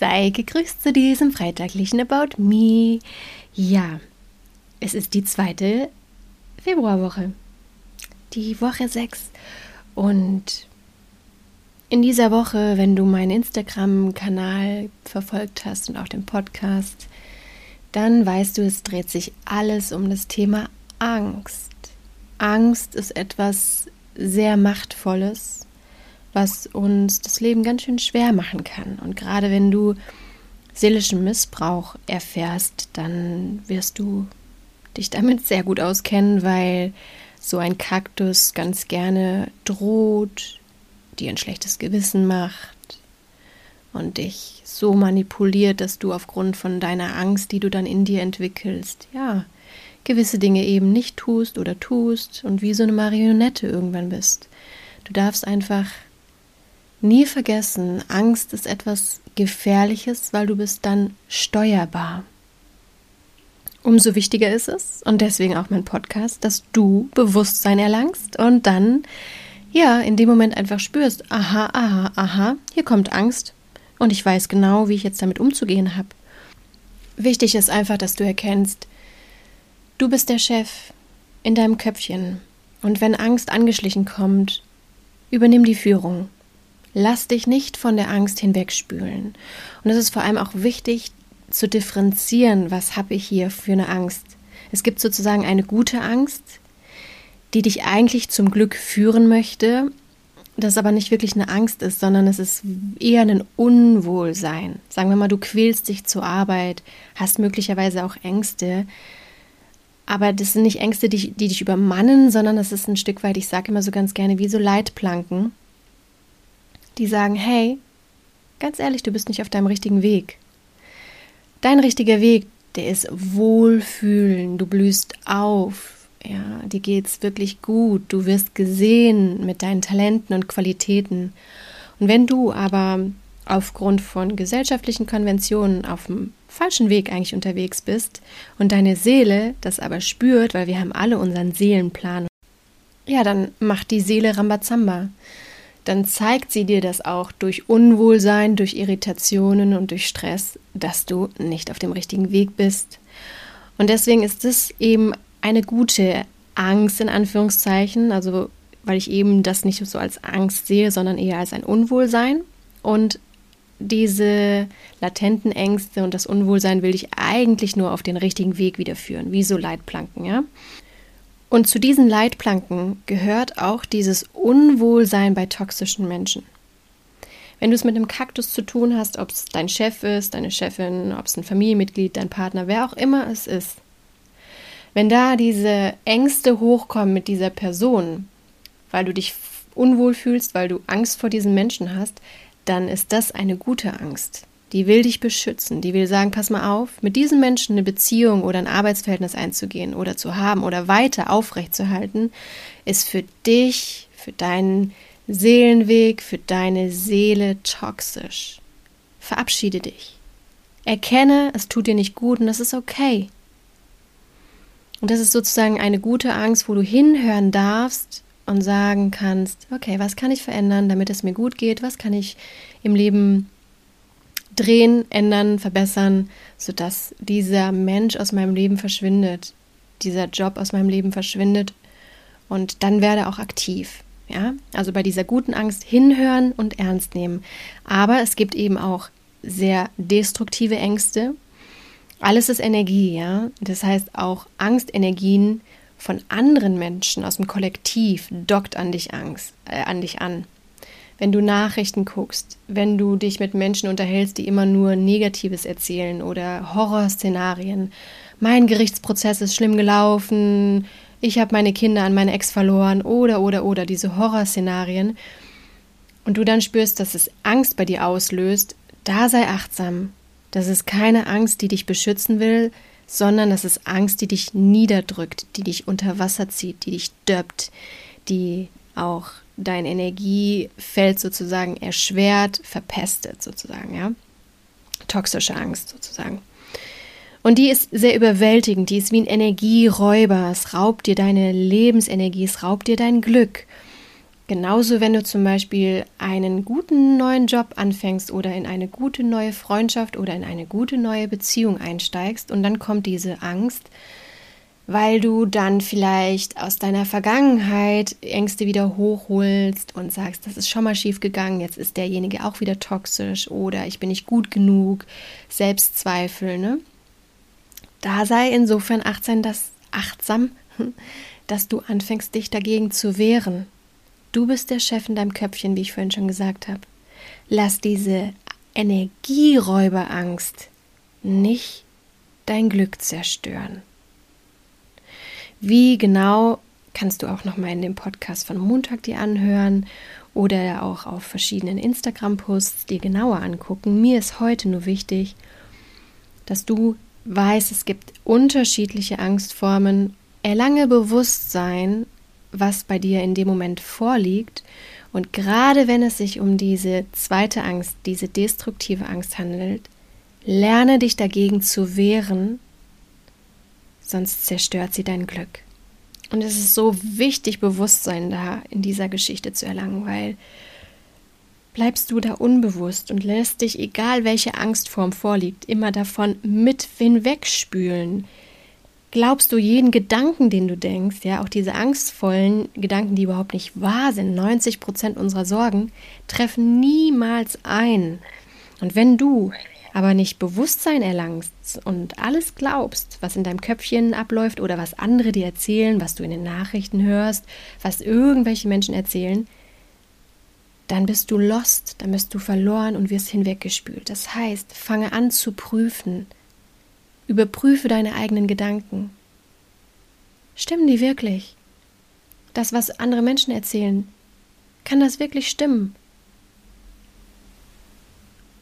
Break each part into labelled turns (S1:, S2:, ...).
S1: Sei gegrüßt zu diesem freitaglichen About Me. Ja, es ist die zweite Februarwoche. Die Woche 6. Und in dieser Woche, wenn du meinen Instagram-Kanal verfolgt hast und auch den Podcast, dann weißt du, es dreht sich alles um das Thema Angst. Angst ist etwas sehr Machtvolles, was uns das Leben ganz schön schwer machen kann. Und gerade wenn du seelischen Missbrauch erfährst, dann wirst du dich damit sehr gut auskennen, weil so ein Kaktus ganz gerne droht, dir ein schlechtes Gewissen macht und dich so manipuliert, dass du aufgrund von deiner Angst, die du dann in dir entwickelst, ja, gewisse Dinge eben nicht tust oder tust und wie so eine Marionette irgendwann bist. Du darfst einfach nie vergessen, Angst ist etwas Gefährliches, weil du bist dann steuerbar. Umso wichtiger ist es, und deswegen auch mein Podcast, dass du Bewusstsein erlangst und dann, ja, in dem Moment einfach spürst, aha, aha, aha, hier kommt Angst und ich weiß genau, wie ich jetzt damit umzugehen habe. Wichtig ist einfach, dass du erkennst, Du bist der Chef in deinem Köpfchen. Und wenn Angst angeschlichen kommt, übernimm die Führung. Lass dich nicht von der Angst hinwegspülen. Und es ist vor allem auch wichtig zu differenzieren, was habe ich hier für eine Angst. Es gibt sozusagen eine gute Angst, die dich eigentlich zum Glück führen möchte, das aber nicht wirklich eine Angst ist, sondern es ist eher ein Unwohlsein. Sagen wir mal, du quälst dich zur Arbeit, hast möglicherweise auch Ängste, aber das sind nicht Ängste, die, die dich übermannen, sondern das ist ein Stück weit, ich sage immer so ganz gerne, wie so Leitplanken, die sagen, hey, ganz ehrlich, du bist nicht auf deinem richtigen Weg. Dein richtiger Weg, der ist Wohlfühlen, du blühst auf, ja, dir geht's wirklich gut, du wirst gesehen mit deinen Talenten und Qualitäten. Und wenn du aber aufgrund von gesellschaftlichen Konventionen auf dem falschen Weg eigentlich unterwegs bist und deine Seele das aber spürt, weil wir haben alle unseren Seelenplan, ja, dann macht die Seele Rambazamba. Dann zeigt sie dir das auch durch Unwohlsein, durch Irritationen und durch Stress, dass du nicht auf dem richtigen Weg bist. Und deswegen ist es eben eine gute Angst in Anführungszeichen, also weil ich eben das nicht so als Angst sehe, sondern eher als ein Unwohlsein. Und diese latenten Ängste und das Unwohlsein will dich eigentlich nur auf den richtigen Weg wiederführen, wie so Leitplanken, ja? Und zu diesen Leitplanken gehört auch dieses Unwohlsein bei toxischen Menschen. Wenn du es mit einem Kaktus zu tun hast, ob es dein Chef ist, deine Chefin, ob es ein Familienmitglied, dein Partner, wer auch immer es ist, wenn da diese Ängste hochkommen mit dieser Person, weil du dich unwohl fühlst, weil du Angst vor diesen Menschen hast, dann ist das eine gute Angst. Die will dich beschützen. Die will sagen, pass mal auf, mit diesen Menschen eine Beziehung oder ein Arbeitsverhältnis einzugehen oder zu haben oder weiter aufrechtzuerhalten, ist für dich, für deinen Seelenweg, für deine Seele toxisch. Verabschiede dich. Erkenne, es tut dir nicht gut und das ist okay. Und das ist sozusagen eine gute Angst, wo du hinhören darfst, und sagen kannst, okay, was kann ich verändern, damit es mir gut geht, was kann ich im Leben drehen, ändern, verbessern, sodass dieser Mensch aus meinem Leben verschwindet, dieser Job aus meinem Leben verschwindet und dann werde auch aktiv. Ja, also bei dieser guten Angst hinhören und ernst nehmen. Aber es gibt eben auch sehr destruktive Ängste. Alles ist Energie, ja. Das heißt auch Angstenergien von anderen Menschen aus dem Kollektiv dockt an dich Angst, äh, an dich an. Wenn du Nachrichten guckst, wenn du dich mit Menschen unterhältst, die immer nur Negatives erzählen oder Horrorszenarien. Mein Gerichtsprozess ist schlimm gelaufen, ich habe meine Kinder an meine Ex verloren oder oder oder diese Horrorszenarien. Und du dann spürst, dass es Angst bei dir auslöst, da sei achtsam. Das ist keine Angst, die dich beschützen will, sondern das ist Angst, die dich niederdrückt, die dich unter Wasser zieht, die dich döppt, die auch dein Energiefeld sozusagen erschwert, verpestet sozusagen, ja. Toxische Angst sozusagen. Und die ist sehr überwältigend, die ist wie ein Energieräuber, es raubt dir deine Lebensenergie, es raubt dir dein Glück. Genauso, wenn du zum Beispiel einen guten neuen Job anfängst oder in eine gute neue Freundschaft oder in eine gute neue Beziehung einsteigst und dann kommt diese Angst, weil du dann vielleicht aus deiner Vergangenheit Ängste wieder hochholst und sagst, das ist schon mal schief gegangen, jetzt ist derjenige auch wieder toxisch oder ich bin nicht gut genug, Selbstzweifel, ne? Da sei insofern achtsam, dass, achtsam, dass du anfängst, dich dagegen zu wehren. Du bist der Chef in deinem Köpfchen, wie ich vorhin schon gesagt habe. Lass diese Energieräuberangst nicht dein Glück zerstören. Wie genau kannst du auch noch mal in dem Podcast von Montag dir anhören oder auch auf verschiedenen Instagram-Posts dir genauer angucken. Mir ist heute nur wichtig, dass du weißt, es gibt unterschiedliche Angstformen. Erlange Bewusstsein, was bei dir in dem Moment vorliegt. Und gerade wenn es sich um diese zweite Angst, diese destruktive Angst handelt, lerne dich dagegen zu wehren sonst zerstört sie dein Glück. Und es ist so wichtig, Bewusstsein da in dieser Geschichte zu erlangen, weil bleibst du da unbewusst und lässt dich, egal welche Angstform vorliegt, immer davon mit hinwegspülen. Glaubst du jeden Gedanken, den du denkst, ja, auch diese angstvollen Gedanken, die überhaupt nicht wahr sind, 90 Prozent unserer Sorgen, treffen niemals ein. Und wenn du aber nicht Bewusstsein erlangst und alles glaubst, was in deinem Köpfchen abläuft oder was andere dir erzählen, was du in den Nachrichten hörst, was irgendwelche Menschen erzählen, dann bist du lost, dann bist du verloren und wirst hinweggespült. Das heißt, fange an zu prüfen. Überprüfe deine eigenen Gedanken. Stimmen die wirklich? Das, was andere Menschen erzählen, kann das wirklich stimmen?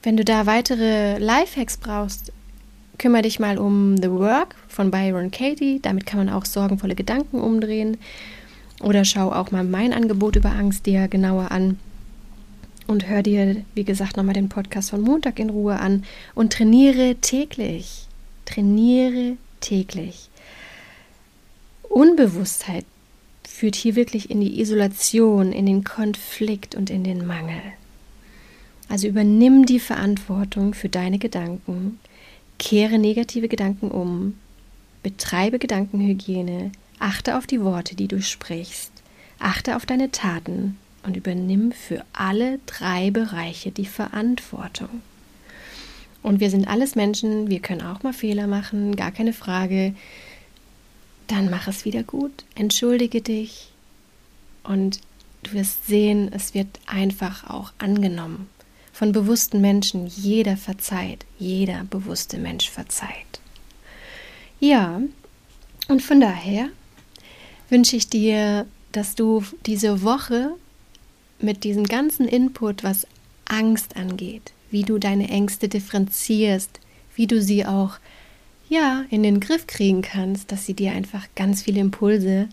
S1: Wenn du da weitere Lifehacks brauchst, kümmere dich mal um The Work von Byron Katie. Damit kann man auch sorgenvolle Gedanken umdrehen. Oder schau auch mal mein Angebot über Angst dir genauer an. Und hör dir, wie gesagt, nochmal den Podcast von Montag in Ruhe an. Und trainiere täglich. Trainiere täglich. Unbewusstheit führt hier wirklich in die Isolation, in den Konflikt und in den Mangel. Also übernimm die Verantwortung für deine Gedanken, kehre negative Gedanken um, betreibe Gedankenhygiene, achte auf die Worte, die du sprichst, achte auf deine Taten und übernimm für alle drei Bereiche die Verantwortung. Und wir sind alles Menschen, wir können auch mal Fehler machen, gar keine Frage. Dann mach es wieder gut, entschuldige dich und du wirst sehen, es wird einfach auch angenommen von bewussten Menschen. Jeder verzeiht, jeder bewusste Mensch verzeiht. Ja, und von daher wünsche ich dir, dass du diese Woche mit diesem ganzen Input, was Angst angeht, wie du deine Ängste differenzierst, wie du sie auch ja in den Griff kriegen kannst, dass sie dir einfach ganz viele Impulse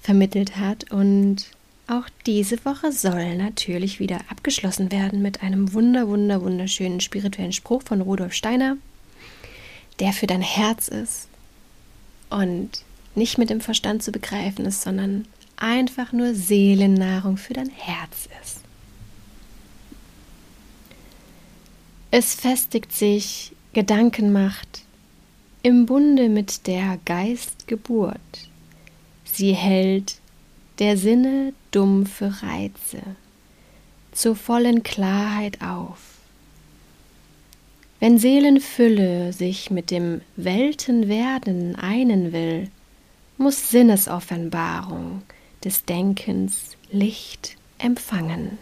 S1: vermittelt hat und auch diese Woche soll natürlich wieder abgeschlossen werden mit einem wunder, wunder, wunderschönen spirituellen Spruch von Rudolf Steiner, der für dein Herz ist und nicht mit dem Verstand zu begreifen ist, sondern einfach nur Seelennahrung für dein Herz ist. Es festigt sich Gedankenmacht im Bunde mit der Geistgeburt. Sie hält der Sinne dumpfe Reize zur vollen Klarheit auf. Wenn Seelenfülle sich mit dem Weltenwerden einen will, muss Sinnesoffenbarung des Denkens Licht empfangen.